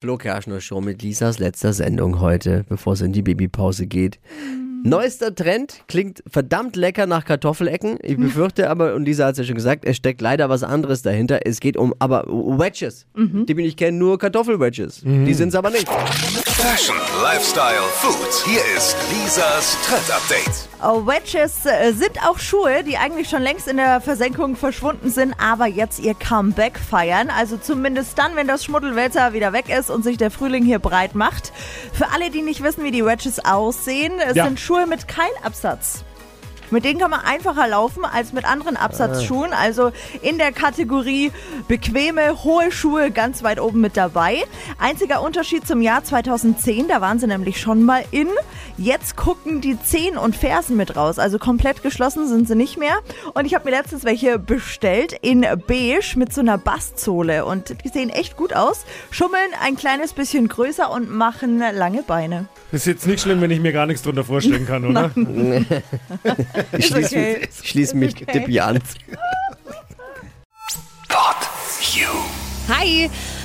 Flo Kerschner Show mit Lisas letzter Sendung heute, bevor es in die Babypause geht. Neuester Trend klingt verdammt lecker nach Kartoffelecken. Ich befürchte aber, und Lisa hat es ja schon gesagt, es steckt leider was anderes dahinter. Es geht um aber Wedges. Die bin ich kenne nur Kartoffelwedges. Die sind es aber nicht. Fashion, Lifestyle, Food. Hier ist Lisas Trend Update. Oh, Wedges äh, sind auch Schuhe, die eigentlich schon längst in der Versenkung verschwunden sind, aber jetzt ihr Comeback feiern. Also zumindest dann, wenn das Schmuddelwetter wieder weg ist und sich der Frühling hier breit macht. Für alle, die nicht wissen, wie die Wedges aussehen, es Ja. sind Schuhe mit Keilabsatz. Mit denen kann man einfacher laufen als mit anderen Absatzschuhen. Also in der Kategorie bequeme, hohe Schuhe ganz weit oben mit dabei. Einziger Unterschied zum Jahr 2010, da waren sie nämlich schon mal in. Jetzt gucken die Zehen und Fersen mit raus. Also komplett geschlossen sind sie nicht mehr. Und ich habe mir letztens welche bestellt in beige mit so einer Bastsohle. Und die sehen echt gut aus. Schummeln ein kleines bisschen größer und machen lange Beine. Ist jetzt nicht schlimm, wenn ich mir gar nichts drunter vorstellen kann, oder? Ich schließe okay. mich, ich schließ mich okay. Tippi an. Pod You. Hi!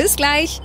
Bis gleich.